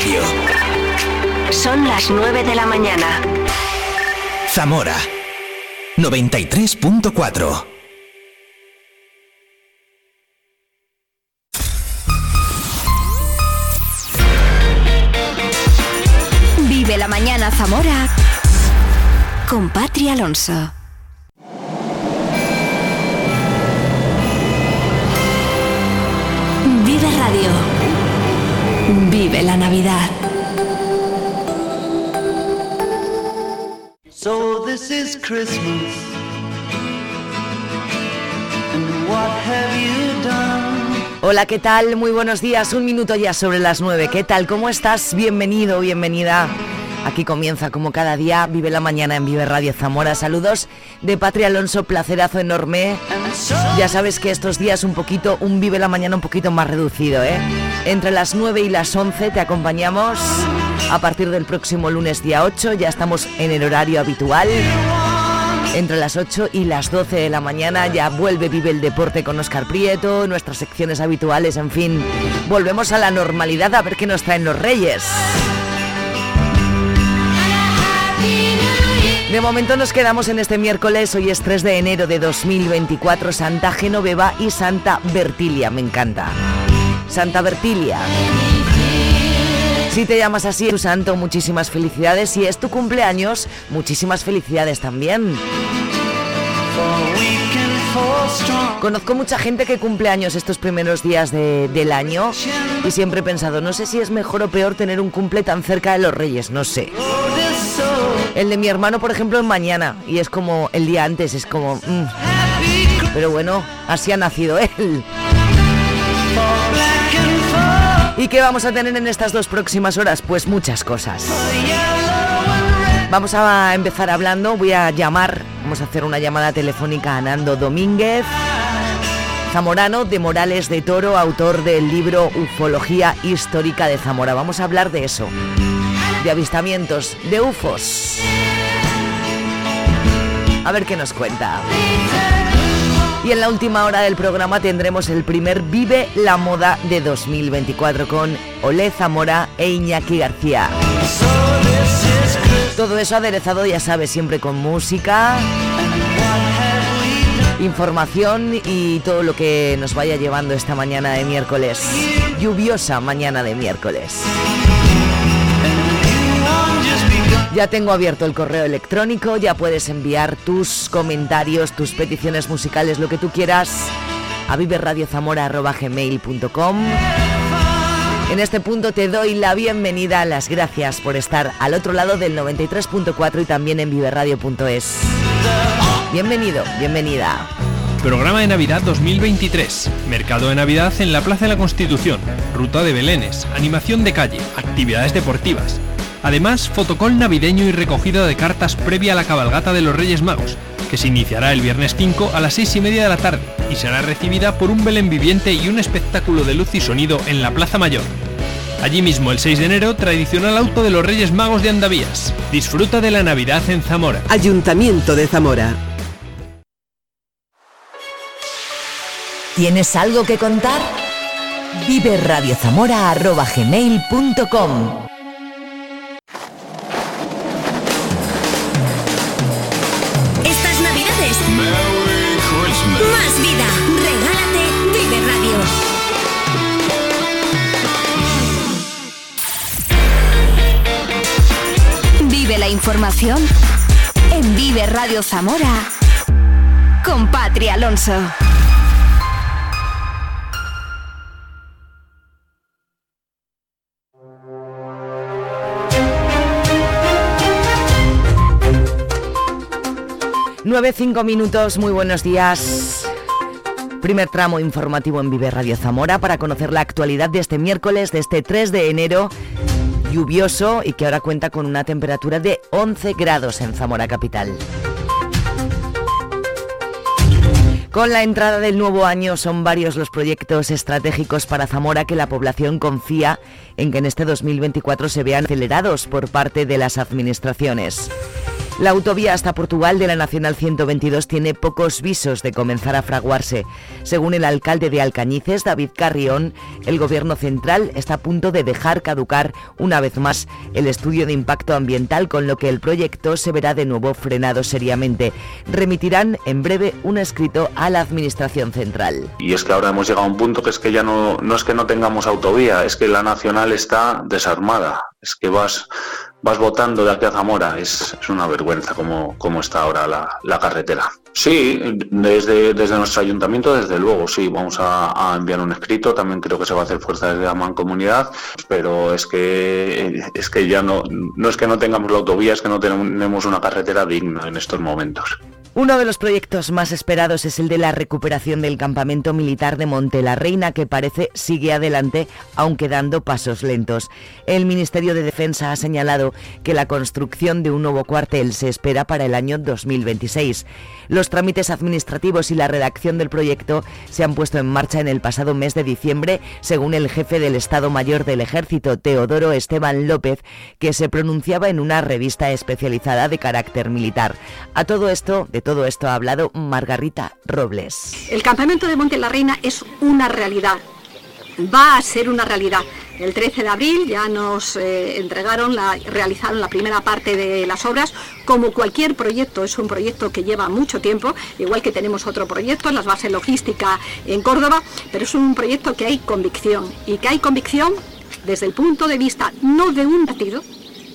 Radio. Son las 9 de la mañana. Zamora 93.4. Vive la mañana Zamora con Patri Alonso. Vive Radio. Vive la Navidad. So this is Christmas. And what have you done? Hola, ¿qué tal? Muy buenos días. Un minuto ya sobre las nueve. ¿Qué tal? ¿Cómo estás? Bienvenido, bienvenida. Aquí comienza como cada día Vive la Mañana en Vive Radio Zamora. Saludos de Patria Alonso, placerazo enorme. Ya sabes que estos días un poquito, un Vive la Mañana un poquito más reducido, ¿eh? Entre las 9 y las 11 te acompañamos. A partir del próximo lunes día 8 ya estamos en el horario habitual. Entre las 8 y las 12 de la mañana ya vuelve Vive el Deporte con Oscar Prieto, nuestras secciones habituales, en fin. Volvemos a la normalidad a ver qué nos traen los Reyes. De momento nos quedamos en este miércoles, hoy es 3 de enero de 2024, Santa Genoveva y Santa Bertilia, me encanta. Santa Bertilia. Si te llamas así, tu santo, muchísimas felicidades. Si es tu cumpleaños, muchísimas felicidades también. Conozco mucha gente que cumple años estos primeros días de- del año y siempre he pensado, no sé si es mejor o peor tener un cumple tan cerca de los Reyes, no sé. El de mi hermano, por ejemplo, es mañana y es como el día antes, es como... mm. Pero bueno, así ha nacido él. ¿Y qué vamos a tener en estas dos próximas horas? Pues muchas cosas. Vamos a empezar hablando, voy a llamar, vamos a hacer una llamada telefónica a Nando Domínguez, zamorano de Morales de Toro, autor del libro Ufología Histórica de Zamora. Vamos a hablar de eso, de avistamientos, de UFOs. A ver qué nos cuenta. Y en la última hora del programa tendremos el primer Vive la Moda de 2024 con Ole Zamora e Iñaki García. Todo eso aderezado, ya sabes, siempre con música, información y todo lo que nos vaya llevando esta mañana de miércoles. Lluviosa mañana de miércoles. Ya tengo abierto el correo electrónico, ya puedes enviar tus comentarios, tus peticiones musicales, lo que tú quieras, a viverradiozamora.gmail.com. En este punto te doy la bienvenida, las gracias por estar al otro lado del 93.4 y también en viverradio.es. Bienvenido, bienvenida. Programa de Navidad 2023. Mercado de Navidad en la Plaza de la Constitución. Ruta de Belenes. Animación de calle. Actividades deportivas. Además, fotocall navideño y recogida de cartas previa a la cabalgata de los Reyes Magos, que se iniciará el viernes 5 a las 6 y media de la tarde y será recibida por un Belén viviente y un espectáculo de luz y sonido en la Plaza Mayor. Allí mismo, el 6 de enero, tradicional auto de los Reyes Magos de Andavías. Disfruta de la Navidad en Zamora. Ayuntamiento de Zamora. ¿Tienes algo que contar? viverradiozamora.gmail.com información en Vive Radio Zamora con Patria Alonso. Nueve, cinco minutos, muy buenos días. Primer tramo informativo en Vive Radio Zamora para conocer la actualidad de este miércoles, de este 3 de enero, lluvioso y que ahora cuenta con una temperatura de 11 grados en Zamora Capital. Con la entrada del nuevo año son varios los proyectos estratégicos para Zamora que la población confía en que en este 2024 se vean acelerados por parte de las administraciones. La autovía hasta Portugal de la Nacional 122 tiene pocos visos de comenzar a fraguarse. Según el alcalde de Alcañices, David Carrión, el gobierno central está a punto de dejar caducar una vez más el estudio de impacto ambiental, con lo que el proyecto se verá de nuevo frenado seriamente. Remitirán en breve un escrito a la Administración Central. Y es que ahora hemos llegado a un punto que es que ya no, no es que no tengamos autovía, es que la Nacional está desarmada. Es que vas vas votando de aquí a Zamora. Es, es una vergüenza como, como está ahora la, la, carretera. Sí, desde, desde nuestro ayuntamiento, desde luego, sí, vamos a, a, enviar un escrito. También creo que se va a hacer fuerza desde la mancomunidad, pero es que, es que ya no, no es que no tengamos la autovía, es que no tenemos una carretera digna en estos momentos. Uno de los proyectos más esperados es el de la recuperación del campamento militar de Monte la Reina, que parece sigue adelante, aunque dando pasos lentos. El Ministerio de Defensa ha señalado que la construcción de un nuevo cuartel se espera para el año 2026. Los trámites administrativos y la redacción del proyecto se han puesto en marcha en el pasado mes de diciembre, según el jefe del Estado Mayor del Ejército, Teodoro Esteban López, que se pronunciaba en una revista especializada de carácter militar. A todo esto, todo esto ha hablado Margarita Robles. El campamento de Monte la Reina es una realidad. Va a ser una realidad. El 13 de abril ya nos eh, entregaron, la, realizaron la primera parte de las obras. Como cualquier proyecto, es un proyecto que lleva mucho tiempo, igual que tenemos otro proyecto en las bases logística en Córdoba, pero es un proyecto que hay convicción y que hay convicción desde el punto de vista no de un partido,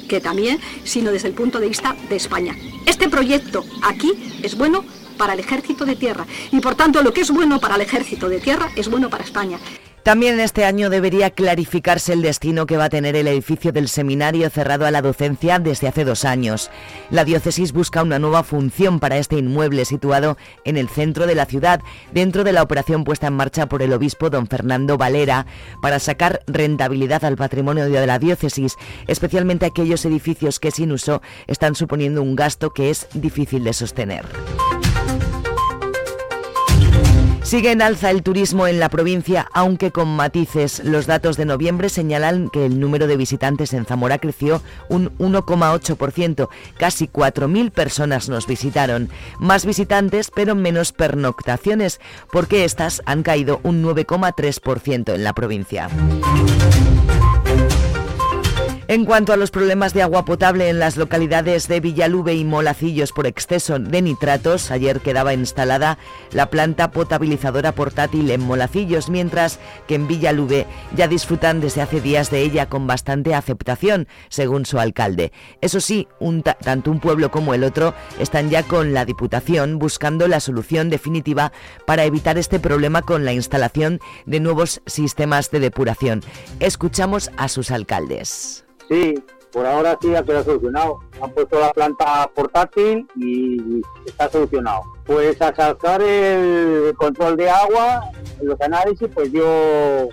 que también, sino desde el punto de vista de España. Este proyecto aquí es bueno para el ejército de tierra y por tanto lo que es bueno para el ejército de tierra es bueno para España. También este año debería clarificarse el destino que va a tener el edificio del seminario cerrado a la docencia desde hace dos años. La diócesis busca una nueva función para este inmueble situado en el centro de la ciudad, dentro de la operación puesta en marcha por el obispo don Fernando Valera para sacar rentabilidad al patrimonio de la diócesis, especialmente aquellos edificios que sin uso están suponiendo un gasto que es difícil de sostener. Sigue en alza el turismo en la provincia, aunque con matices. Los datos de noviembre señalan que el número de visitantes en Zamora creció un 1,8%. Casi 4.000 personas nos visitaron. Más visitantes, pero menos pernoctaciones, porque estas han caído un 9,3% en la provincia. En cuanto a los problemas de agua potable en las localidades de Villalube y Molacillos por exceso de nitratos, ayer quedaba instalada la planta potabilizadora portátil en Molacillos, mientras que en Villalube ya disfrutan desde hace días de ella con bastante aceptación, según su alcalde. Eso sí, tanto un pueblo como el otro están ya con la Diputación buscando la solución definitiva para evitar este problema con la instalación de nuevos sistemas de depuración. Escuchamos a sus alcaldes. Sí, por ahora sí ha quedado solucionado. Han puesto la planta portátil y está solucionado. Pues al sacar el control de agua, los análisis, pues dio,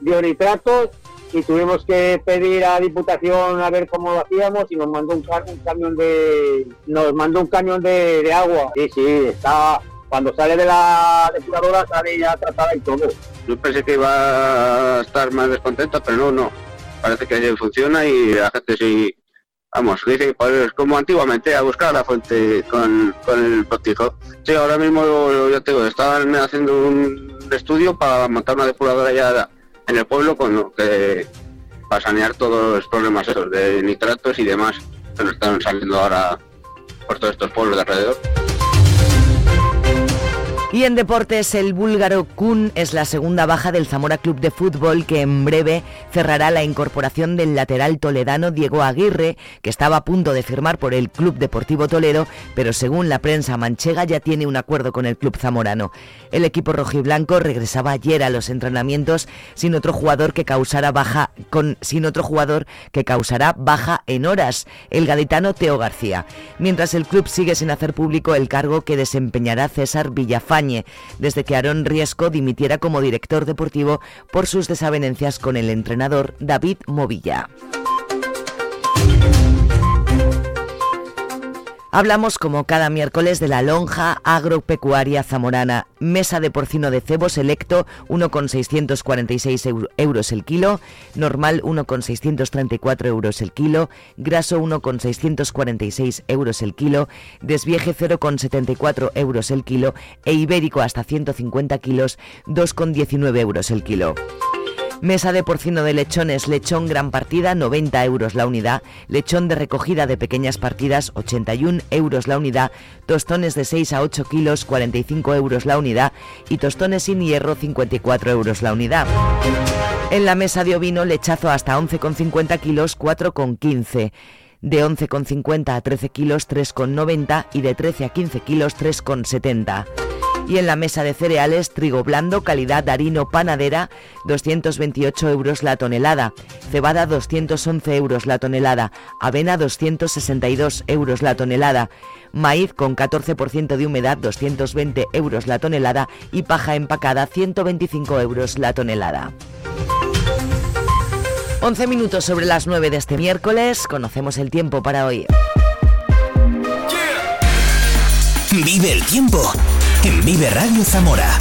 dio nitratos y tuvimos que pedir a Diputación a ver cómo lo hacíamos y nos mandó un, un camión de nos mandó un camión de, de, agua. Sí, sí, está cuando sale de la depuradora sale ya tratada y todo. Yo pensé que iba a estar más descontenta, pero no, no parece que funciona y la gente sí, vamos, dice que pues, como antiguamente, a buscar la fuente con, el potijo. Sí, ahora mismo yo te digo, estaban haciendo un estudio para montar una depuradora ya en el pueblo con que para sanear todos los problemas esos de nitratos y demás que nos están saliendo ahora por todos estos pueblos de alrededor. Y en deportes, el búlgaro Kun es la segunda baja del Zamora Club de Fútbol que en breve cerrará la incorporación del lateral toledano Diego Aguirre, que estaba a punto de firmar por el Club Deportivo Toledo, pero según la prensa manchega ya tiene un acuerdo con el club zamorano. El equipo rojiblanco regresaba ayer a los entrenamientos sin otro jugador que causara baja con sin otro jugador que causará baja en horas, el gaditano Teo García. Mientras el club sigue sin hacer público el cargo que desempeñará César Desde que Aarón Riesco dimitiera como director deportivo por sus desavenencias con el entrenador David Movilla. Hablamos como cada miércoles de la lonja agropecuaria zamorana. Mesa de porcino de cebo selecto 1,646 euros el kilo, normal 1,634 euros el kilo, graso 1,646 euros el kilo, desvieje 0,74 euros el kilo e ibérico hasta 150 kilos 2,19 euros el kilo. Mesa de porcino de lechones, lechón gran partida, 90 euros la unidad. Lechón de recogida de pequeñas partidas, 81 euros la unidad. Tostones de 6 a 8 kilos, 45 euros la unidad. Y tostones sin hierro, 54 euros la unidad. En la mesa de ovino, lechazo hasta 11,50 kilos, 4,15 de 11,50 a 13 kilos 3,90 y de 13 a 15 kilos 3,70. Y en la mesa de cereales, trigo blando, calidad Darino Panadera, 228 euros la tonelada. Cebada, 211 euros la tonelada. Avena, 262 euros la tonelada. Maíz con 14% de humedad, 220 euros la tonelada. Y paja empacada, 125 euros la tonelada. 11 minutos sobre las 9 de este miércoles. Conocemos el tiempo para hoy. Vive el tiempo en Vive Radio Zamora.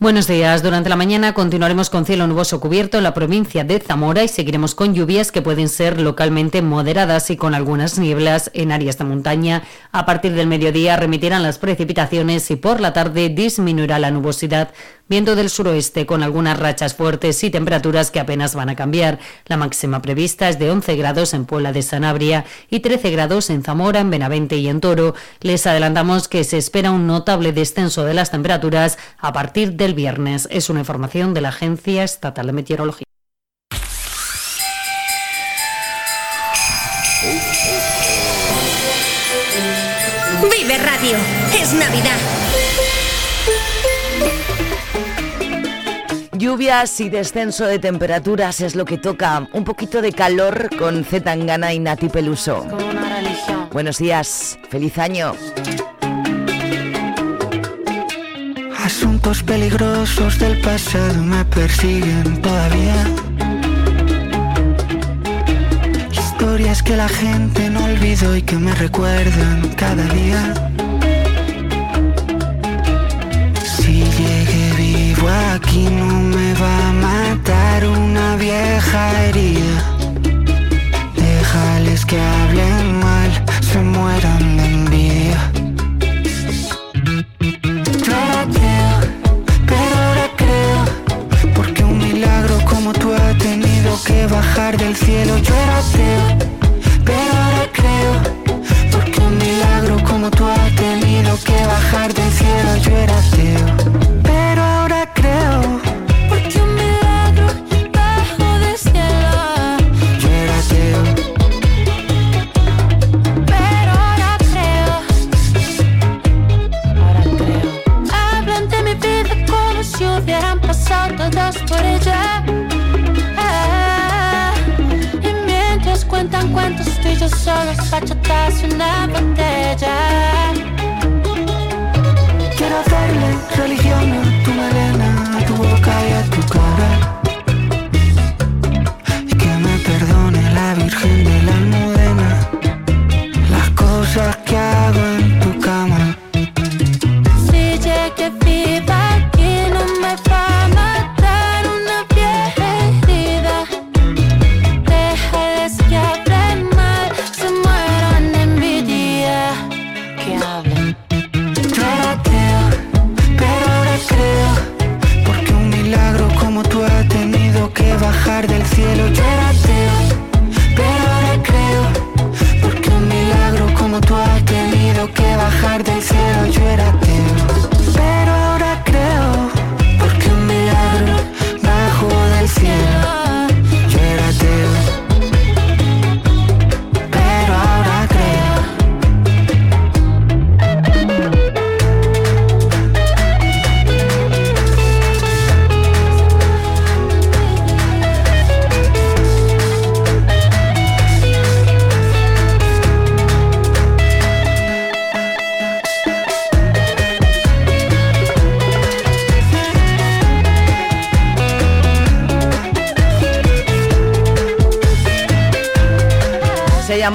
Buenos días. Durante la mañana continuaremos con cielo nuboso cubierto en la provincia de Zamora y seguiremos con lluvias que pueden ser localmente moderadas y con algunas nieblas en áreas de montaña. A partir del mediodía remitirán las precipitaciones y por la tarde disminuirá la nubosidad viento del suroeste con algunas rachas fuertes y temperaturas que apenas van a cambiar. La máxima prevista es de 11 grados en Puebla de Sanabria y 13 grados en Zamora, en Benavente y en Toro. Les adelantamos que se espera un notable descenso de las temperaturas a partir del viernes. Es una información de la Agencia Estatal de Meteorología. Vive Radio. Es Navidad. Lluvias y descenso de temperaturas es lo que toca. Un poquito de calor con Zetangana y Nati Peluso. Buenos días, feliz año. Asuntos peligrosos del pasado me persiguen todavía. Historias que la gente no olvidó y que me recuerdan cada día. Aquí no me va a matar una vieja herida. Déjales que hablen mal, se mueran de envidia. Yo ahora creo, pero ahora creo, porque un milagro como tú ha tenido que bajar del cielo. Yo era ateo, pero ahora creo, porque un milagro como tú ha tenido que bajar del cielo. Yo era ateo, cuentos, tú y yo solos, bachatas y una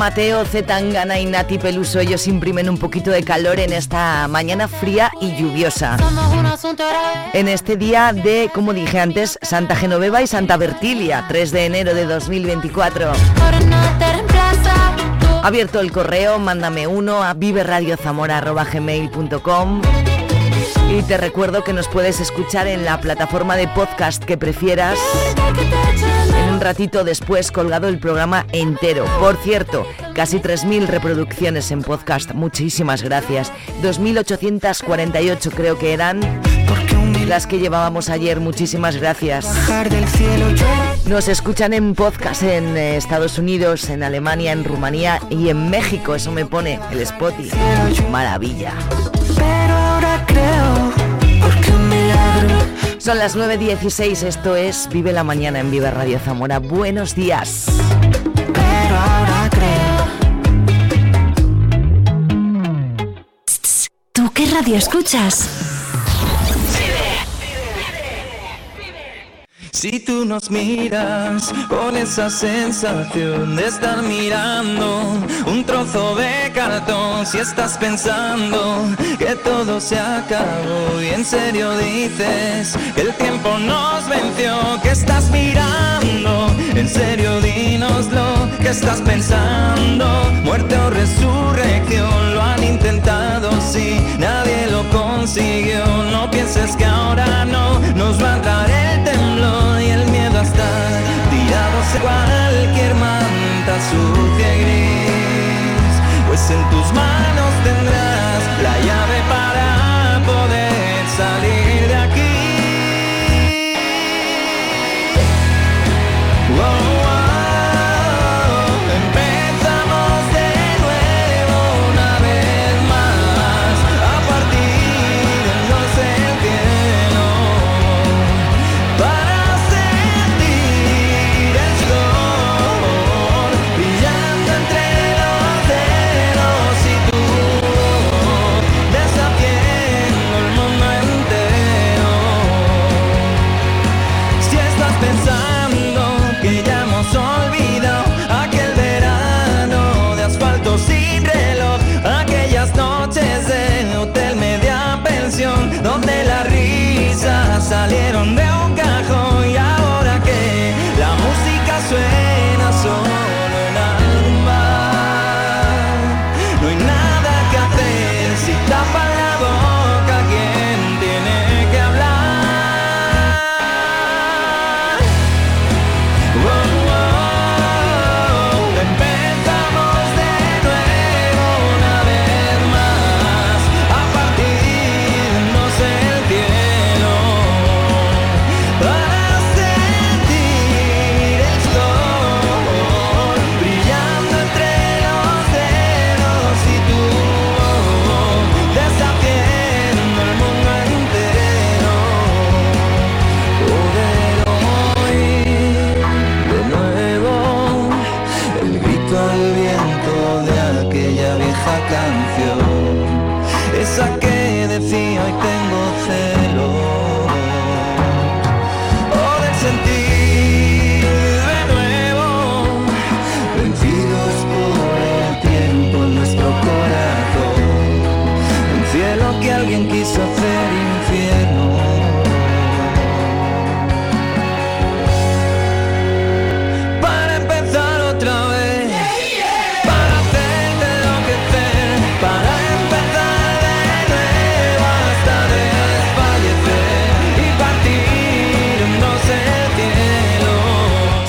Mateo, Zetangana y Nati Peluso, ellos imprimen un poquito de calor en esta mañana fría y lluviosa. En este día de, como dije antes, Santa Genoveva y Santa Bertilia, 3 de enero de 2024. Abierto el correo, mándame uno a viveradiozamora.gmail.com y te recuerdo que nos puedes escuchar en la plataforma de podcast que prefieras. En un ratito después colgado el programa entero. Por cierto, casi 3.000 reproducciones en podcast. Muchísimas gracias. 2.848 creo que eran las que llevábamos ayer. Muchísimas gracias. Nos escuchan en podcast en eh, Estados Unidos, en Alemania, en Rumanía y en México. Eso me pone el Spotify. Maravilla. Son las 9.16, esto es Vive la Mañana en Vive Radio Zamora. Buenos días. Pero ahora creo. ¿Tú qué radio escuchas? Si tú nos miras con esa sensación de estar mirando un trozo de cartón, si estás pensando que todo se acabó y en serio dices que el tiempo nos venció, que estás mirando, en serio dínoslo, que estás pensando, muerte o resurrección, lo han intentado, sí, nadie lo consiguió, no pienses que ahora no nos va a dar el temblor tirados en cualquier manta sucia y gris, pues en tus manos tendrás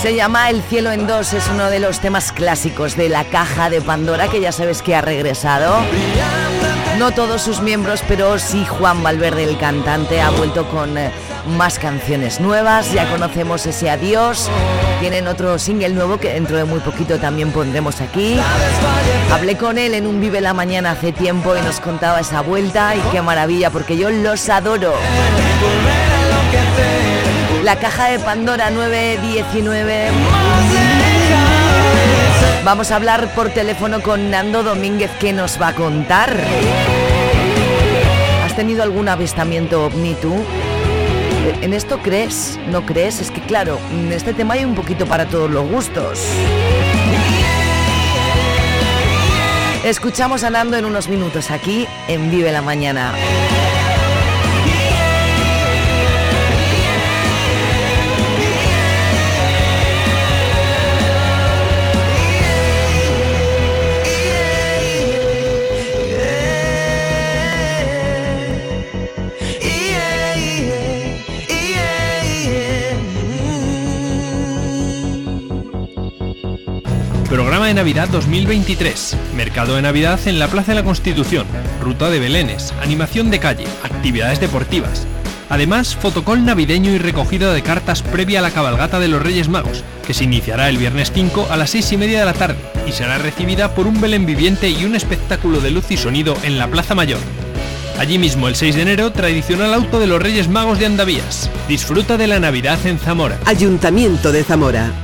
Se llama El cielo en dos, es uno de los temas clásicos de la caja de Pandora que ya sabes que ha regresado. No todos sus miembros, pero sí Juan Valverde, el cantante, ha vuelto con eh, más canciones nuevas. Ya conocemos ese adiós. Tienen otro single nuevo que dentro de muy poquito también pondremos aquí. Hablé con él en un Vive la Mañana hace tiempo y nos contaba esa vuelta y qué maravilla porque yo los adoro. La caja de Pandora 919. Vamos a hablar por teléfono con Nando Domínguez que nos va a contar. ¿Has tenido algún avistamiento ovni tú? ¿En esto crees? ¿No crees? Es que claro, en este tema hay un poquito para todos los gustos. Escuchamos a Nando en unos minutos aquí en Vive la Mañana. Programa de Navidad 2023. Mercado de Navidad en la Plaza de la Constitución. Ruta de Belénes. Animación de calle. Actividades deportivas. Además, fotocol navideño y recogida de cartas previa a la cabalgata de los Reyes Magos, que se iniciará el viernes 5 a las 6 y media de la tarde y será recibida por un Belén viviente y un espectáculo de luz y sonido en la Plaza Mayor. Allí mismo, el 6 de enero, tradicional auto de los Reyes Magos de Andavías. Disfruta de la Navidad en Zamora. Ayuntamiento de Zamora.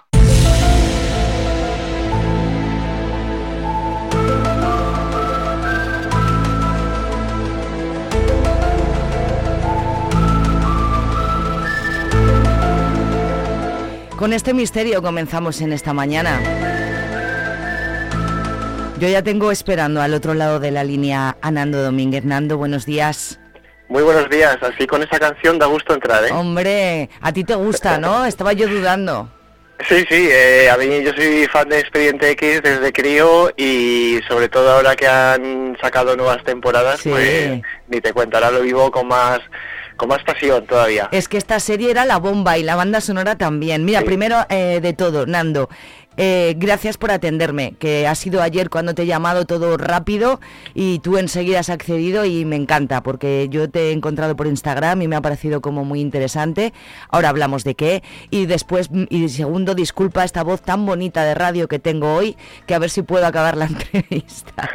Con este misterio comenzamos en esta mañana. Yo ya tengo esperando al otro lado de la línea a Nando Domínguez. Nando, buenos días. Muy buenos días, así con esa canción da gusto entrar, ¿eh? Hombre, a ti te gusta, ¿no? Estaba yo dudando. Sí, sí, eh, a mí yo soy fan de Expediente X desde crío y sobre todo ahora que han sacado nuevas temporadas, Sí. pues ni te cuento, ahora lo vivo con más, con más pasión todavía. Es que esta serie era la bomba y la banda sonora también. Mira, primero eh, de todo, Nando, eh, gracias por atenderme, que ha sido ayer cuando te he llamado todo rápido y tú enseguida has accedido y me encanta porque yo te he encontrado por Instagram y me ha parecido como muy interesante. Ahora hablamos de qué y después, y segundo, disculpa esta voz tan bonita de radio que tengo hoy, que a ver si puedo acabar la entrevista,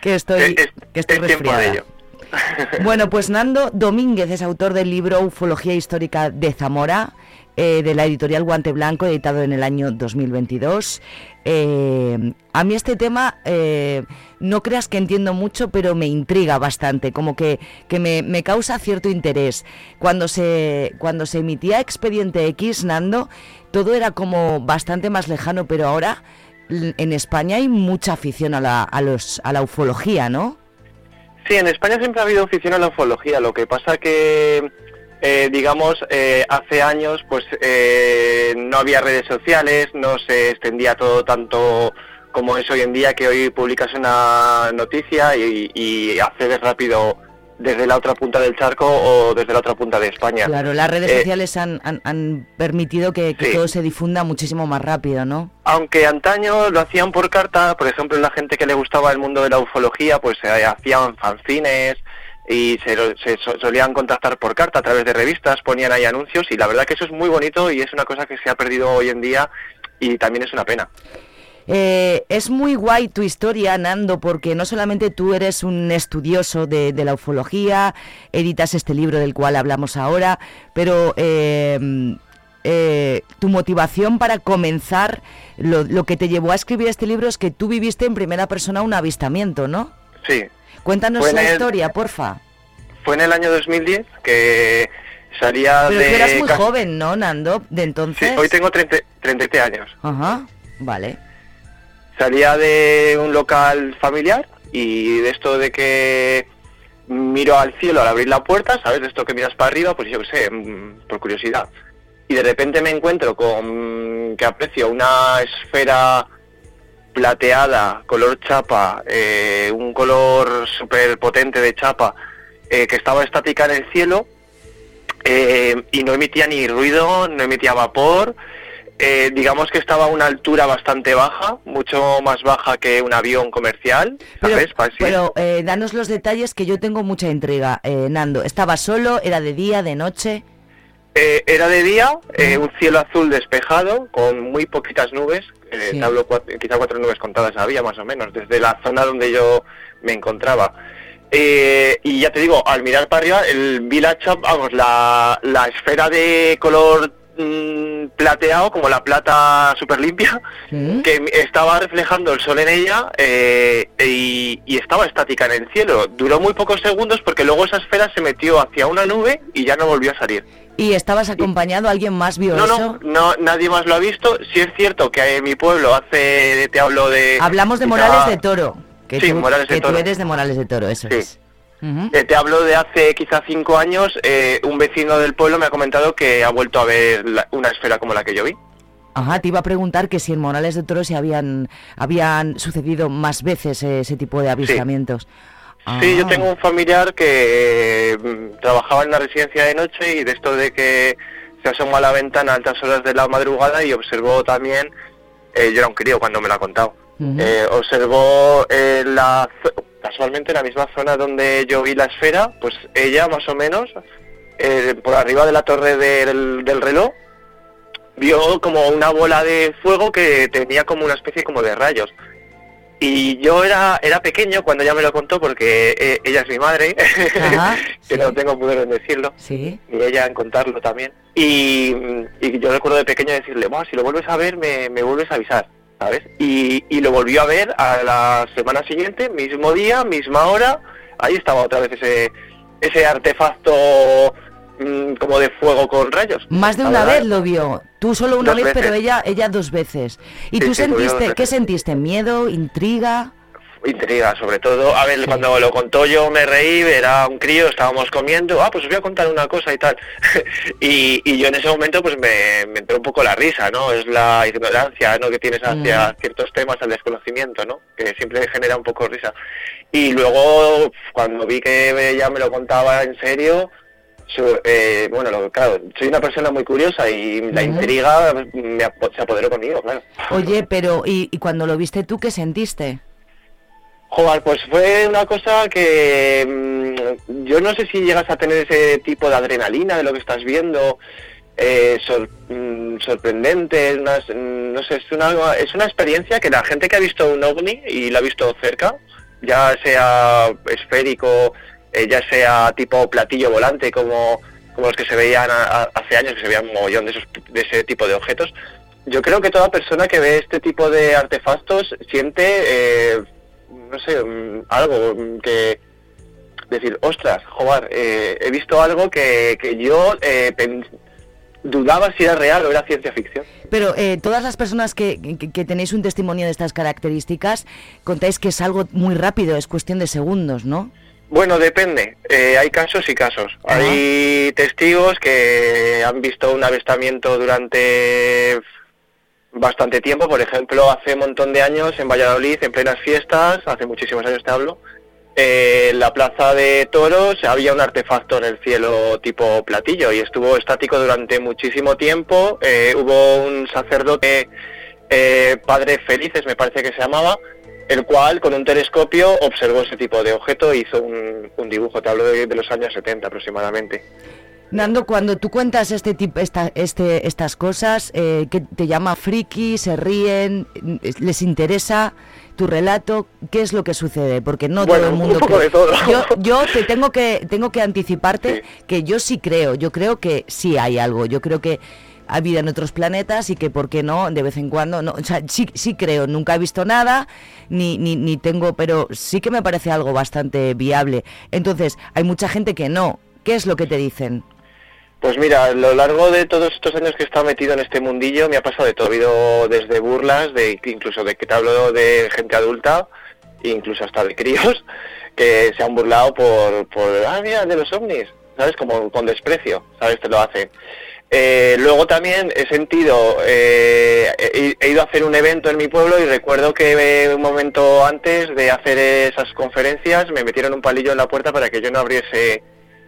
que estoy, que estoy es tiempo de resfriada. Bueno, pues Nando Domínguez es autor del libro Ufología Histórica de Zamora, eh, de la editorial Guante Blanco, editado en el año 2022. Eh, a mí este tema, eh, no creas que entiendo mucho, pero me intriga bastante, como que, que me, me causa cierto interés. Cuando se, cuando se emitía Expediente X, Nando, todo era como bastante más lejano, pero ahora en España hay mucha afición a la, a los, a la ufología, ¿no? Sí, en España siempre ha habido afición a la ufología, lo que pasa que, eh, digamos, eh, hace años pues eh, no había redes sociales, no se extendía todo tanto como es hoy en día, que hoy publicas una noticia y, y accedes rápido desde la otra punta del charco o desde la otra punta de España. Claro, las redes Eh, sociales han, han- han permitido que, que Sí. todo se difunda muchísimo más rápido, ¿no? Aunque antaño lo hacían por carta, por ejemplo, la gente que le gustaba el mundo de la ufología, pues eh, hacían fanzines y se, se so- solían contactar por carta a través de revistas, ponían ahí anuncios y la verdad que eso es muy bonito y es una cosa que se ha perdido hoy en día y también es una pena. Eh, es muy guay tu historia, Nando, porque no solamente tú eres un estudioso de, de la ufología, editas este libro del cual hablamos ahora, pero eh, eh, tu motivación para comenzar, lo, lo que te llevó a escribir este libro es que tú viviste en primera persona un avistamiento, ¿no? Sí, Cuéntanos la el- historia, porfa. fue en el año 2010 que salía Pero de... tú eras muy joven, ¿no, Nando? De Sí, entonces. hoy tengo 30 37 años. Ajá, vale. Salía de un local familiar y de esto de que miro al cielo al abrir la puerta, ¿sabes? De esto que miras para arriba, pues yo qué sé, mm, por curiosidad. Y de repente me encuentro con que aprecio una esfera plateada, color chapa, eh, un color súper potente de chapa, eh, que estaba estática en el cielo eh, y no emitía ni ruido, no emitía vapor, eh, digamos que estaba a una altura bastante baja, mucho más baja que un avión comercial, ¿sabes? Pa- sí. Pero eh, danos los detalles que yo tengo mucha intriga, eh, Nando. ¿Estaba solo? ¿Era de día, de noche? Eh, era de día, eh, un cielo azul despejado, con muy poquitas nubes, eh, Sí. te hablo cuat- quizá cuatro nubes contadas había más o menos, desde la zona donde yo me encontraba. Eh, y ya te digo, al mirar para arriba, el vi la, chap- vamos, la, la esfera de color mm, plateado, como la plata súper limpia, que estaba reflejando el sol en ella eh, y, y estaba estática en el cielo. Duró muy pocos segundos porque luego esa esfera se metió hacia una nube y ya no volvió a salir. ¿Y estabas acompañado? ¿Alguien más vio No, eso? no, no, nadie más lo ha visto. Sí es cierto que en mi pueblo hace, te hablo de... Hablamos de quizá- Morales de Toro. Que, Sí, tú, Morales de que tú Toro. eres de Morales de Toro, eso es. Ujú. Eh, te hablo de hace quizá cinco años, eh, un vecino del pueblo me ha comentado que ha vuelto a ver la- una esfera como la que yo vi. Ajá, te iba a preguntar que si en Morales de Toro se habían, habían sucedido más veces eh, ese tipo de avistamientos. Sí, yo Ah. tengo un familiar que mm, trabajaba en una residencia de noche y de esto de que se asoma a la ventana a altas horas de la madrugada y observó también, eh, yo era un crío cuando me lo ha contado, eh, observó eh, la, casualmente la misma zona donde yo vi la esfera, pues ella más o menos, eh, por arriba de la torre del, del reloj, vio como una bola de fuego que tenía como una especie como de rayos. Y yo era, era pequeño cuando ella me lo contó porque eh, ella es mi madre, Ajá, que no tengo poder en decirlo, Sí. ni ella en contarlo también. Y, y yo recuerdo de pequeño decirle, "Buah, si lo vuelves a ver, me, me vuelves a avisar, ¿sabes? Y, y lo volvió a ver a la semana siguiente, mismo día, misma hora, ahí estaba otra vez ese, ese artefacto mm, como de fuego con rayos. Más de una vez lo vio. Tú solo una Dos vez, pero ella ella dos veces. ¿Y Sí, tú sí, sentiste, qué sentiste? ¿Miedo? ¿Intriga? Intriga, sobre todo. A ver, cuando lo contó yo me reí, era un crío, estábamos comiendo, ah, pues os voy a contar una cosa y tal. y, y yo en ese momento pues me, me entró un poco la risa, ¿no? Es la ignorancia, ¿no? Que tienes hacia ciertos temas, el desconocimiento, ¿no? Que siempre genera un poco risa. Y luego, cuando vi que ella me lo contaba en serio, su- eh, bueno, lo- claro, soy una persona muy curiosa y la intriga me apo- se apoderó conmigo, claro. Oye, pero ¿y, y cuando lo viste tú qué sentiste? Joder, pues fue una cosa que mm, yo no sé si llegas a tener ese tipo de adrenalina de lo que estás viendo, eh, sor- mm, sorprendente, unas- mm, no sé, es una, es una experiencia que la gente que ha visto un ovni y lo ha visto cerca, ya sea esférico, eh, ya sea tipo platillo volante como, como los que se veían a- a- hace años, que se veían un mogollón de, esos, de ese tipo de objetos, yo creo que toda persona que ve este tipo de artefactos siente... eh, no sé, mm, algo que decir, ostras, joder, eh, he visto algo que, que yo eh, dudaba si era real o era ciencia ficción. Pero eh, todas las personas que, que- que tenéis un testimonio de estas características, contáis que es algo muy rápido, es cuestión de segundos, ¿no? Bueno, depende. Eh, hay casos y casos. Hay testigos que han visto un avistamiento durante bastante tiempo. Por ejemplo, hace un montón de años en Valladolid, en plenas fiestas, hace muchísimos años te hablo, eh, en la plaza de toros había un artefacto en el cielo tipo platillo y estuvo estático durante muchísimo tiempo. Eh, hubo un sacerdote, eh, Padre Felices me parece que se llamaba, el cual con un telescopio observó ese tipo de objeto e hizo un, un dibujo, te hablo de, los años 70 aproximadamente. Nando, cuando tú cuentas este tipo, esta, este, estas cosas, eh, ¿qué te llama friki? ¿Se ríen? ¿Les interesa tu relato? ¿Qué es lo que sucede? Porque no Bueno, todo el un mundo poco cree. de todo. Yo, yo te tengo que, tengo que anticiparte que yo sí creo, yo creo que sí hay algo, yo creo que hay vida en otros planetas y que, ¿por qué no? De vez en cuando, no, o sea, sí, sí creo, nunca he visto nada, ni, ni, ni tengo, pero sí que me parece algo bastante viable. Entonces, hay mucha gente que no. ¿Qué es lo que te dicen? Pues mira, a lo largo de todos estos años que he estado metido en este mundillo me ha pasado de todo. Ha habido desde burlas, de incluso de que te hablo de gente adulta, incluso hasta de críos, que se han burlado por, por ah, mira, de los ovnis, ¿sabes? Como con desprecio, ¿sabes? Te lo hacen. Eh, luego también he sentido, eh, he, ido a hacer un evento en mi pueblo y recuerdo que eh, un momento antes de hacer esas conferencias me metieron un palillo en la puerta para que yo no abriese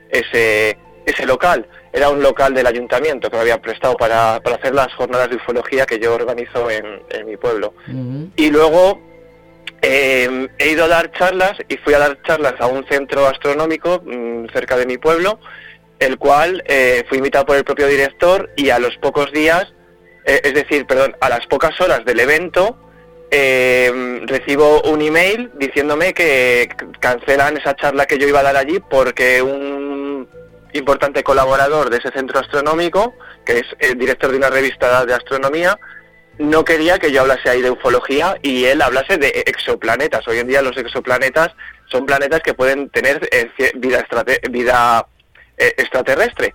ese, ese local. Era un local del ayuntamiento que me habían prestado para, para hacer las jornadas de ufología que yo organizo en, en mi pueblo. Y luego eh, he ido a dar charlas y fui a dar charlas a un centro astronómico mm, cerca de mi pueblo el cual eh, fui invitado por el propio director y a los pocos días, eh, es decir, perdón, a las pocas horas del evento, eh, recibo un email diciéndome que cancelan esa charla que yo iba a dar allí porque un importante colaborador de ese centro astronómico, que es el director de una revista de astronomía, no quería que yo hablase ahí de ufología y él hablase de exoplanetas. Hoy en día los exoplanetas son planetas que pueden tener eh, vida, extrate- vida eh, extraterrestre.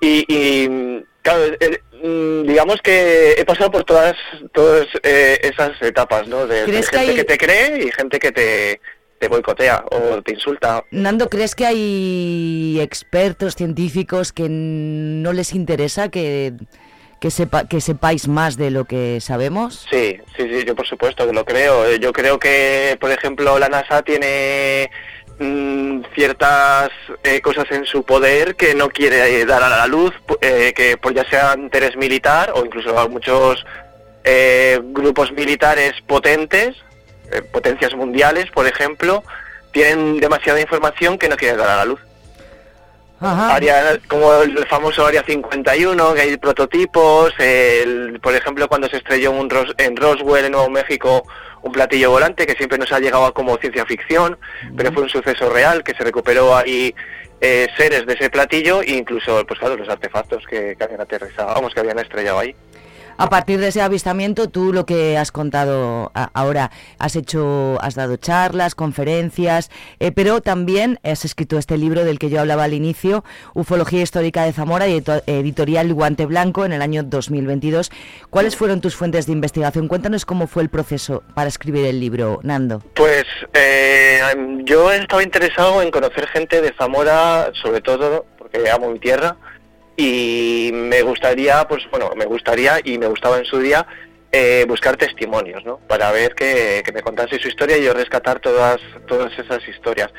Y, y, claro, eh, mm, digamos que he pasado por todas, todas eh, esas etapas, ¿no? De, de ¿Crees que gente que te cree y gente que te, te boicotea o te insulta. Nando, ¿crees que hay expertos científicos que no les interesa que, que, sepa, que sepáis más de lo que sabemos? Sí, sí, sí, yo por supuesto que lo creo. Eh, Yo creo que, por ejemplo, la NASA tiene mm, ciertas eh, cosas en su poder que no quiere eh, dar a la luz, eh, que por ya sea interés militar o incluso a muchos eh, grupos militares potentes, eh, potencias mundiales, por ejemplo, tienen demasiada información que no quieren dar a la luz. Área, como el famoso Área 51, que hay prototipos, el- por ejemplo cuando se estrelló un Ros- en Roswell, en Nuevo México, un platillo volante que siempre nos ha llegado como ciencia ficción, pero fue un suceso real, que se recuperó ahí eh, seres de ese platillo e incluso pues claro, los artefactos que, que habían aterrizado, vamos, que habían estrellado ahí. A partir de ese avistamiento, tú lo que has contado ahora, has hecho, has dado charlas, conferencias, eh, pero también has escrito este libro del que yo hablaba al inicio, Ufología Histórica de Zamora, y edito- editorial Guante Blanco, en el año 2022. ¿Cuáles fueron tus fuentes de investigación? Cuéntanos cómo fue el proceso para escribir el libro, Nando. Pues eh, yo he estado interesado en conocer gente de Zamora, sobre todo porque amo mi tierra y me gustaría, pues bueno, me gustaría y me gustaba en su día eh, buscar testimonios, ¿no? Para ver que, que me contase su historia y yo rescatar todas todas esas historias.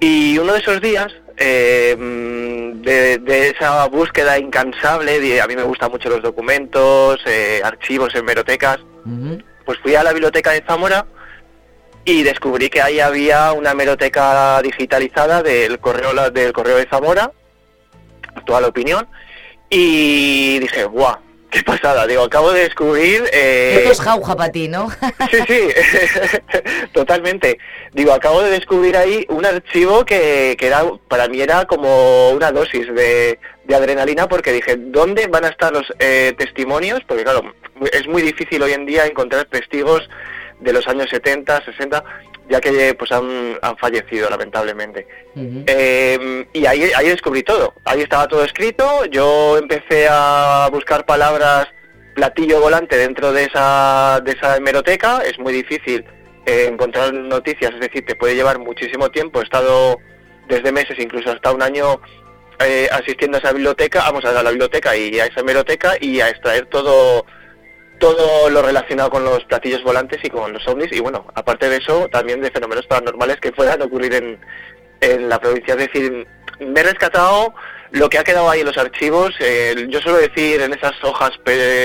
Y uno de esos días, eh, de, de esa búsqueda incansable, de- a mí me gustan mucho los documentos, eh, archivos, hemerotecas, pues fui a la biblioteca de Zamora y descubrí que ahí había una hemeroteca digitalizada del correo del correo de Zamora, actual opinión, y dije, ¡guau! ¡Qué pasada! Digo, acabo de descubrir... eh, Esto es jauja para ti, ¿no? Sí, sí, totalmente. Digo, acabo de descubrir ahí un archivo que, que era, para mí era como una dosis de, de adrenalina porque dije, ¿dónde van a estar los eh, testimonios? Porque claro, es muy difícil hoy en día encontrar testigos de los años 70, 60, ya que pues han, han fallecido lamentablemente. Eh, y ahí, ahí descubrí todo. Ahí estaba todo escrito. Yo empecé a buscar palabras platillo volante dentro de esa, de esa hemeroteca. Es muy difícil eh, encontrar noticias, es decir, te puede llevar muchísimo tiempo. He estado desde meses, incluso hasta un año, eh, asistiendo a esa biblioteca, vamos a la biblioteca y a esa hemeroteca y a extraer todo todo lo relacionado con los platillos volantes y con los ovnis y bueno, aparte de eso, también de fenómenos paranormales que puedan ocurrir en, en la provincia. Es decir, me he rescatado lo que ha quedado ahí en los archivos. eh, yo suelo decir en esas hojas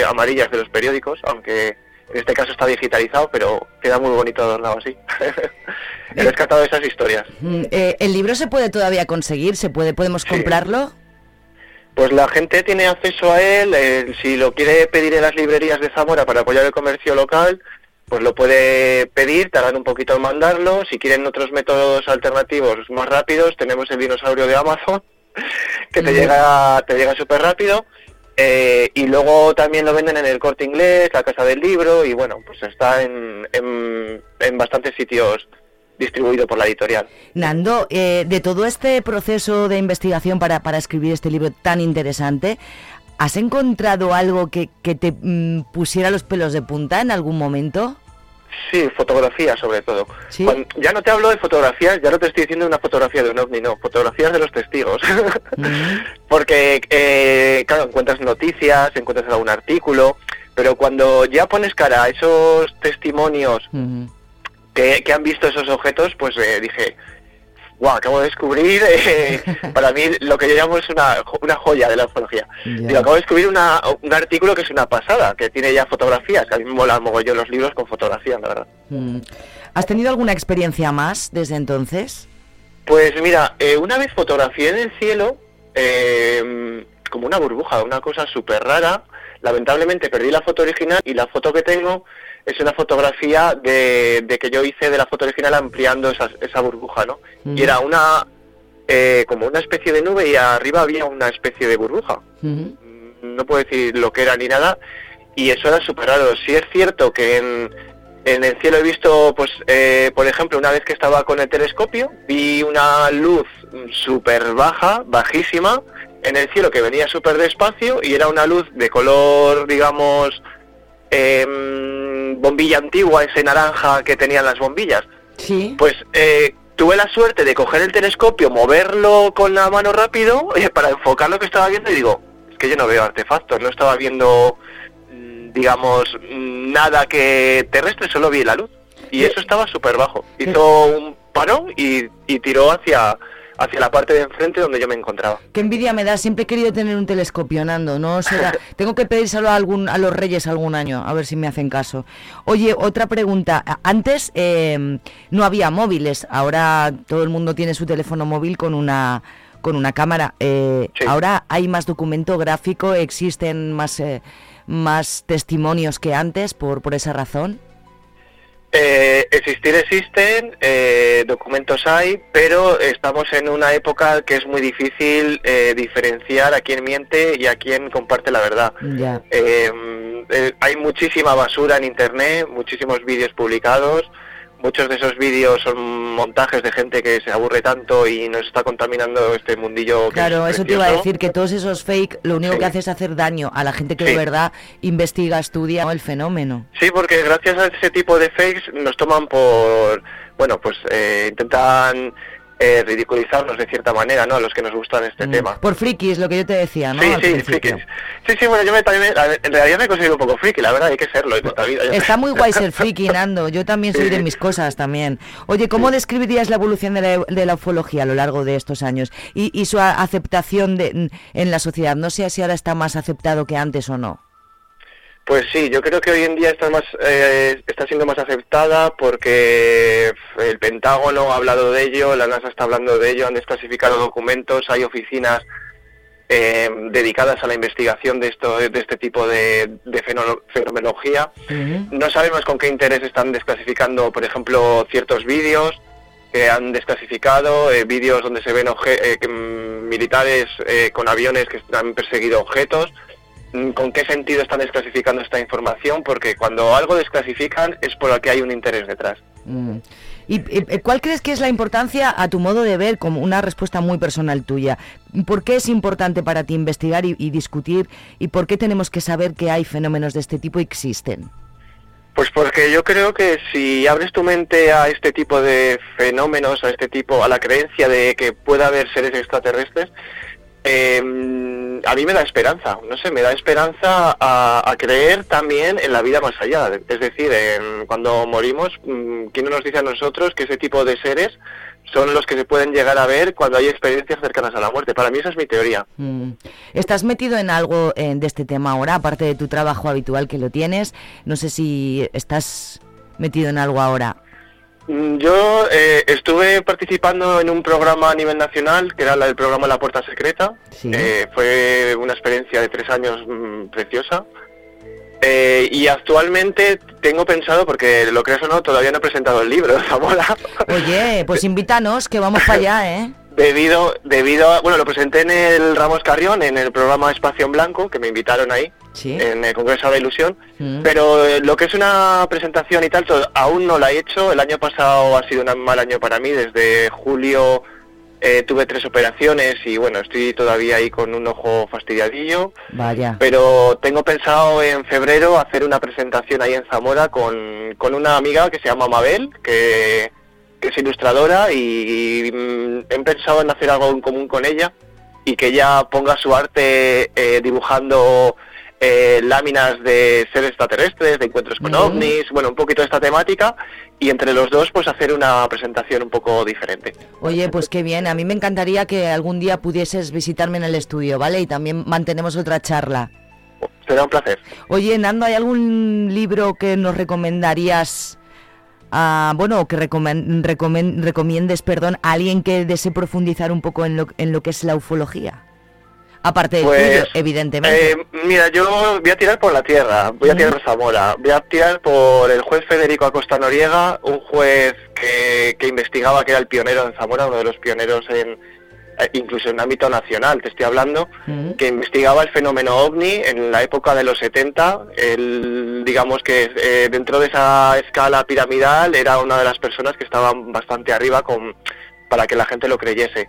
amarillas de los periódicos, aunque en este caso está digitalizado, pero queda muy bonito adornado así. he rescatado esas historias. Mm, eh, ¿El libro se puede todavía conseguir? ¿Se puede, ¿Podemos comprarlo? Pues la gente tiene acceso a él, eh, si lo quiere pedir en las librerías de Zamora para apoyar el comercio local, pues lo puede pedir, tardan un poquito en mandarlo, si quieren otros métodos alternativos más rápidos, tenemos el dinosaurio de Amazon, que te llega te llega súper rápido, eh, y luego también lo venden en el Corte Inglés, la Casa del Libro, y bueno, pues está en, en, en bastantes sitios distribuido por la editorial. Nando, eh, de todo este proceso de investigación para, para escribir este libro tan interesante, ¿has encontrado algo que, que te mm, pusiera los pelos de punta en algún momento? Sí, fotografía sobre todo. Cuando- ya no te hablo de fotografías, ya no te estoy diciendo una fotografía de un ovni, no, fotografías de los testigos. Porque, eh, claro, encuentras noticias, encuentras algún artículo, pero cuando ya pones cara a esos testimonios que, que han visto esos objetos, pues eh, dije, wow, acabo de descubrir, eh, para mí lo que yo llamo es una, una joya de la ufología. Digo, acabo de descubrir una- un artículo que es una pasada, que tiene ya fotografías, que a mí me molan mogollón los libros con fotografías, la verdad. Mm. ¿Has tenido alguna experiencia más desde entonces? Pues mira, eh, una vez fotografié en el cielo eh, como una burbuja, una cosa súper rara. Lamentablemente perdí la foto original y la foto que tengo es una fotografía de, de que yo hice de la foto original ampliando esa, esa burbuja, ¿no? Y era una eh, como una especie de nube y arriba había una especie de burbuja. Ujú. No puedo decir lo que era ni nada. Y eso era súper raro. Sí es cierto que en, en el cielo he visto, pues, eh, por ejemplo, una vez que estaba con el telescopio, vi una luz súper baja, bajísima, en el cielo que venía súper despacio y era una luz de color, digamos, em, bombilla antigua, ese naranja que tenían las bombillas. Sí. Pues eh, tuve la suerte de coger el telescopio, moverlo con la mano rápido eh, para enfocar lo que estaba viendo y digo, es que yo no veo artefactos, no estaba viendo, mm, digamos, mm, nada que terrestre, solo vi la luz. Y eso estaba súper bajo. Hizo un parón y, y tiró hacia, hacia la parte de enfrente donde yo me encontraba. Qué envidia me da, siempre he querido tener un telescopio, Nando, no será... Tengo que pedírselo a, algún, a los reyes algún año, a ver si me hacen caso. Oye, otra pregunta, antes eh, no había móviles, ahora todo el mundo tiene su teléfono móvil con una con una cámara. Eh, Ahora hay más documento gráfico, existen más, eh, más testimonios que antes por, por esa razón. Eh, existir existen, eh, documentos hay, pero estamos en una época que es muy difícil eh, diferenciar a quién miente y a quién comparte la verdad. Eh, eh, hay muchísima basura en Internet, muchísimos vídeos publicados. Muchos de esos vídeos son montajes de gente que se aburre tanto y nos está contaminando este mundillo. que Claro, es eso te iba a decir, que todos esos fake lo único que hace es hacer daño a la gente que de verdad investiga, estudia el fenómeno. Sí, porque gracias a ese tipo de fakes nos toman por, bueno, pues eh, intentan eh, ridiculizarnos de cierta manera, ¿no? A los que nos gustan este tema. Por frikis, lo que yo te decía, ¿no? Sí, Al sí, principio. frikis. Sí, sí, bueno, yo me, también, me- en realidad me he conseguido un poco friki, la verdad, hay que serlo en esta vida. Está muy guay ser friki, Nando. Yo también soy de mis cosas también. Oye, ¿cómo describirías la evolución de la, de la ufología a lo largo de estos años y, y su aceptación de, en la sociedad? No sé si ahora está más aceptado que antes o no. Pues sí, yo creo que hoy en día está más eh, está siendo más aceptada porque el Pentágono ha hablado de ello, la NASA está hablando de ello, han desclasificado documentos, hay oficinas eh, dedicadas a la investigación de esto de este tipo de, fenomenología. No sabemos con qué interés están desclasificando, por ejemplo, ciertos vídeos que han desclasificado, eh, vídeos donde se ven eh, mm, militares eh, con aviones que han perseguido objetos. Mm, ¿Con qué sentido están desclasificando esta información? Porque cuando algo desclasifican es porque hay un interés detrás. Mm. ¿Y y, cuál crees que es la importancia, a tu modo de ver, como una respuesta muy personal tuya? ¿Por qué es importante para ti investigar y, y discutir y por qué tenemos que saber que hay fenómenos de este tipo y existen? Pues porque yo creo que si abres tu mente a este tipo de fenómenos, a este tipo, a la creencia de que pueda haber seres extraterrestres, eh, a mí me da esperanza, no sé, me da esperanza a, creer también en la vida más allá. Es decir, en- cuando morimos, mm, ¿quién no nos dice a nosotros que ese tipo de seres son los que se pueden llegar a ver cuando hay experiencias cercanas a la muerte? Para mí esa es mi teoría. Mm. ¿Estás metido en algo eh, de este tema ahora, aparte de tu trabajo habitual que lo tienes? No sé si estás metido en algo ahora. Mm, Yo eh, estuve participando en un programa a nivel nacional, que era el programa La Puerta Secreta. Eh, fue una experiencia de tres años mm, preciosa. Eh, y actualmente tengo pensado, porque lo creas o no, todavía no he presentado el libro, Zamora. Oye, pues invítanos, que vamos para allá, ¿eh? Debido, debido a, bueno, lo presenté en el Ramos Carrión, en el programa Espacio en Blanco, que me invitaron ahí, en el Congreso de la Ilusión, Mm. pero eh, lo que es una presentación y tal, aún no la he hecho, el año pasado ha sido un mal año para mí, desde julio eh, tuve tres operaciones y bueno, estoy todavía ahí con un ojo fastidiadillo, Vaya. pero tengo pensado en febrero hacer una presentación ahí en Zamora con, con una amiga que se llama Mabel, que es ilustradora y, mm, he pensado en hacer algo en común con ella y que ella ponga su arte eh, dibujando eh, láminas de seres extraterrestres, de encuentros con ovnis, bueno, un poquito de esta temática y entre los dos pues hacer una presentación un poco diferente. Oye, pues qué bien. A mí me encantaría que algún día pudieses visitarme en el estudio, ¿vale? Y también mantenemos otra charla. Será un placer. Oye, Nando, ¿hay algún libro que nos recomendarías? Ah, bueno, que recomiendes, perdón, a alguien que desee profundizar un poco en lo, en lo que es la ufología. Aparte del Pues, tuyo, evidentemente. Eh, mira, yo voy a tirar por la tierra, voy a tirar por Zamora, voy a tirar por el juez Federico Acosta Noriega, un juez que, que investigaba, que era el pionero en Zamora, uno de los pioneros en incluso en ámbito nacional, te estoy hablando, que investigaba el fenómeno ovni en la época de los 70. Él, digamos que eh, dentro de esa escala piramidal era una de las personas que estaban bastante arriba con, para que la gente lo creyese.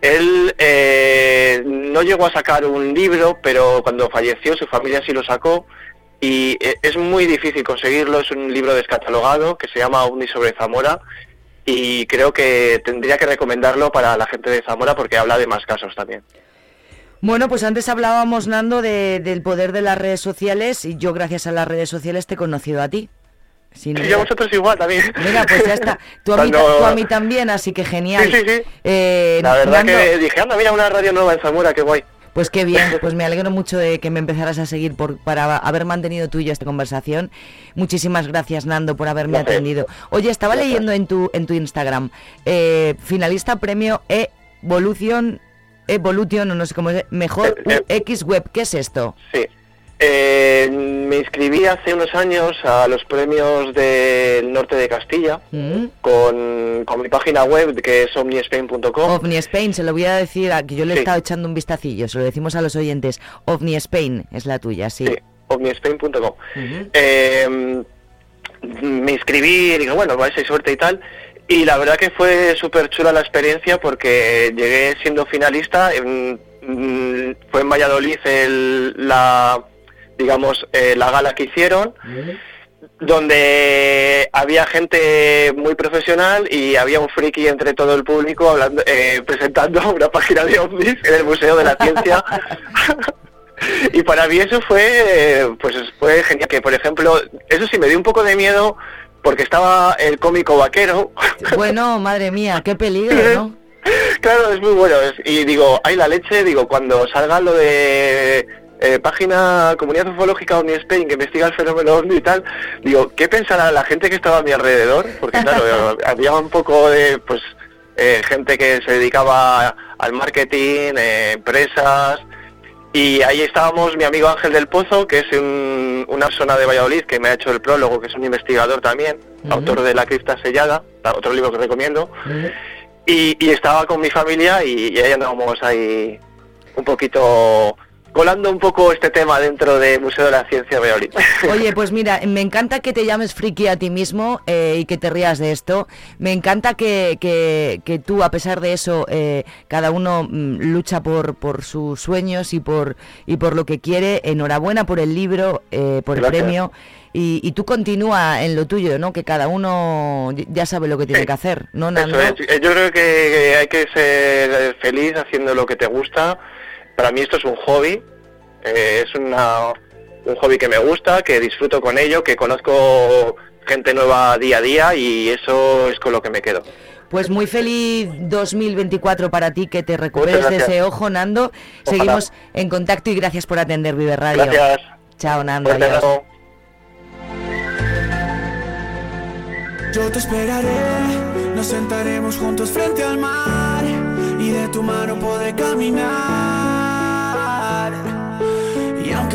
Él eh, no llegó a sacar un libro, pero cuando falleció su familia sí lo sacó y eh, es muy difícil conseguirlo. Es un libro descatalogado que se llama OVNI sobre Zamora y creo que tendría que recomendarlo para la gente de Zamora porque habla de más casos también. Bueno, pues antes hablábamos, Nando, de- del poder de las redes sociales y yo gracias a las redes sociales te he conocido a ti. Y a vosotros igual también. Mira, pues ya está. Tú a, mí, tú a mí también, así que genial. Sí, sí, sí. Eh, La verdad Nando, que dije, anda, mira una radio nueva en Zamora, qué guay. Pues qué bien, pues me alegro mucho de que me empezaras a seguir por, para haber mantenido tú y yo esta conversación. Muchísimas gracias, Nando, por haberme atendido. Oye, estaba Gracias. leyendo en tu, en tu Instagram, eh, finalista premio Evolution, Evolution, o no sé cómo es, mejor Eh, UX Web. ¿Qué es esto? Sí. Eh, me inscribí hace unos años a los premios del norte de Castilla Mm. con, con mi página web que es omniespain.com. OVNI Spain, se lo voy a decir, a, que yo le he Sí. estado echando un vistacillo, se lo decimos a los oyentes. OVNI Spain es la tuya, sí. omniespain.com. Eh, me inscribí y digo, bueno, vais a suerte y tal. Y la verdad que fue súper chula la experiencia porque llegué siendo finalista. en- mm, fue en Valladolid el- la, digamos, eh, la gala que hicieron donde había gente muy profesional y había un friki entre todo el público hablando, eh, presentando una página de ovnis en el Museo de la Ciencia. y para mí eso fue, pues fue genial. Que por ejemplo, eso sí me dio un poco de miedo porque estaba el cómico vaquero. Bueno, madre mía, qué peligro, ¿no? claro, es muy bueno. es- y digo, ay la leche, digo, cuando salga lo de eh, página Comunidad Ufológica Omni Spain que investiga el fenómeno ovni y tal, digo, ¿qué pensará la gente que estaba a mi alrededor? Porque claro, había un poco de, pues, eh, gente que se dedicaba al marketing, eh, empresas, y ahí estábamos mi amigo Ángel del Pozo, que es un- una persona de Valladolid que me ha hecho el prólogo, que es un investigador también, autor de La Cripta Sellada, otro libro que recomiendo. Y, y estaba con mi familia y, y ahí andábamos ahí un poquito colando un poco este tema dentro del Museo de la Ciencia de Valladolid. Oye, pues mira, me encanta que te llames friki a ti mismo eh, y que te rías de esto. Me encanta que, que- que tú, a pesar de eso, eh, cada uno mm, lucha por, por sus sueños y por, y por lo que quiere. Enhorabuena por el libro, eh, por el Gracias. premio. Y, y tú continúa en lo tuyo, ¿no? Que cada uno ya sabe lo que tiene que hacer, ¿no, Nando? Eso es. Yo creo que hay que ser feliz haciendo lo que te gusta. Para mí esto es un hobby, eh, es una, un hobby que me gusta, que disfruto con ello, que conozco gente nueva día a día y eso es con lo que me quedo. Pues muy feliz 2024 para ti, que te recuperes de ese ojo, Nando. Ojalá. Seguimos en contacto y gracias por atender Vive Radio. Gracias. Chao, Nando. Adiós. Yo te esperaré, nos sentaremos juntos frente al mar y de tu mano podré caminar.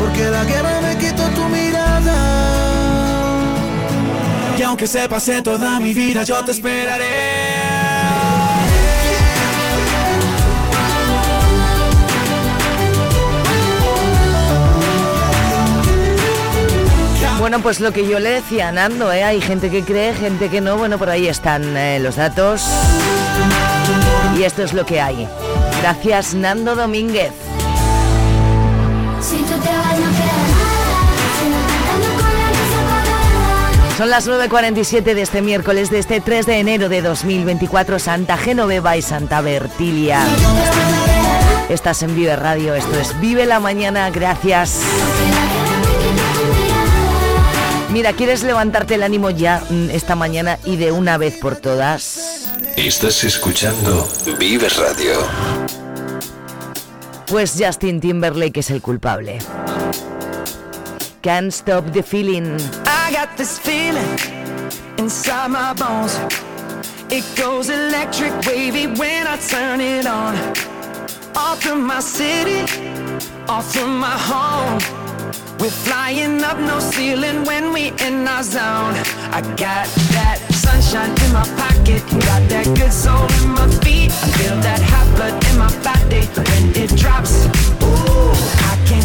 porque la guerra me quitó tu mirada. Y aunque se pase toda mi vida, yo te esperaré. Bueno, pues lo que yo le decía a Nando, ¿eh? hay gente que cree, gente que no. Bueno, por ahí están eh, los datos. Y esto es lo que hay. Gracias, Nando Domínguez. Son las 9.47 de este miércoles, de este 3 de enero de 2024, Santa Genoveva y Santa Bertilia. Estás en Vive Radio, esto es Vive la Mañana, gracias. Mira, ¿quieres levantarte el ánimo ya mm, esta mañana y de una vez por todas? Estás escuchando Vive Radio. Pues Justin Timberlake es el culpable. Can't stop the feeling. I got this feeling inside my bones. It goes electric wavy when I turn it on. All through my city, all through my home. We're flying up no ceiling when we in our zone. I got that sunshine in my pocket, got that good soul in my feet. I feel that hot blood in my body when it drops.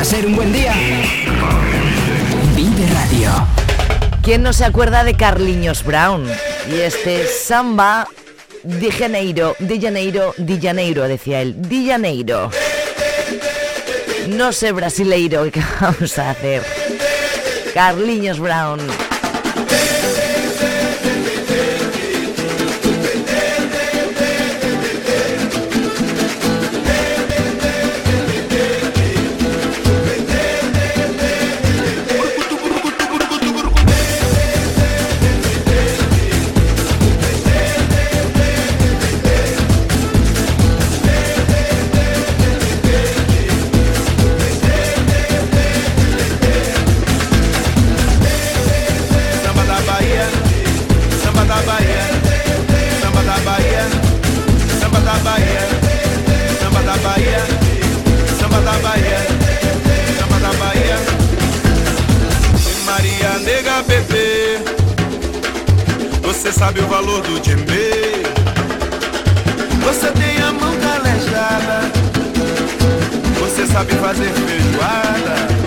a ser un buen día. Vive Radio. ¿Quién no se acuerda de Carliños Brown? Y este samba de Janeiro, de Janeiro, de Janeiro, decía él, de Janeiro. No sé brasileiro, ¿qué vamos a hacer? Carliños Brown. Você sabe o valor do djembe. Você tem a mão calejada, você sabe fazer feijoada.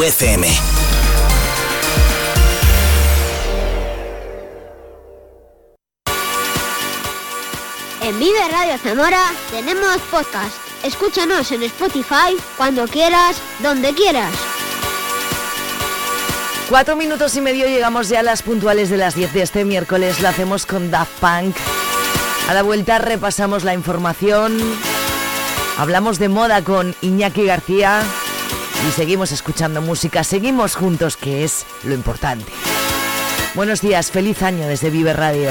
Tu FM. En Vive Radio Zamora tenemos podcast. Escúchanos en Spotify cuando quieras, donde quieras. Cuatro minutos y medio llegamos ya a las puntuales de las 10 de este miércoles. Lo hacemos con Daft Punk. A la vuelta repasamos la información. Hablamos de moda con Iñaki García. Y seguimos escuchando música. Seguimos juntos, que es lo importante. Buenos días, feliz año desde Vive Radio.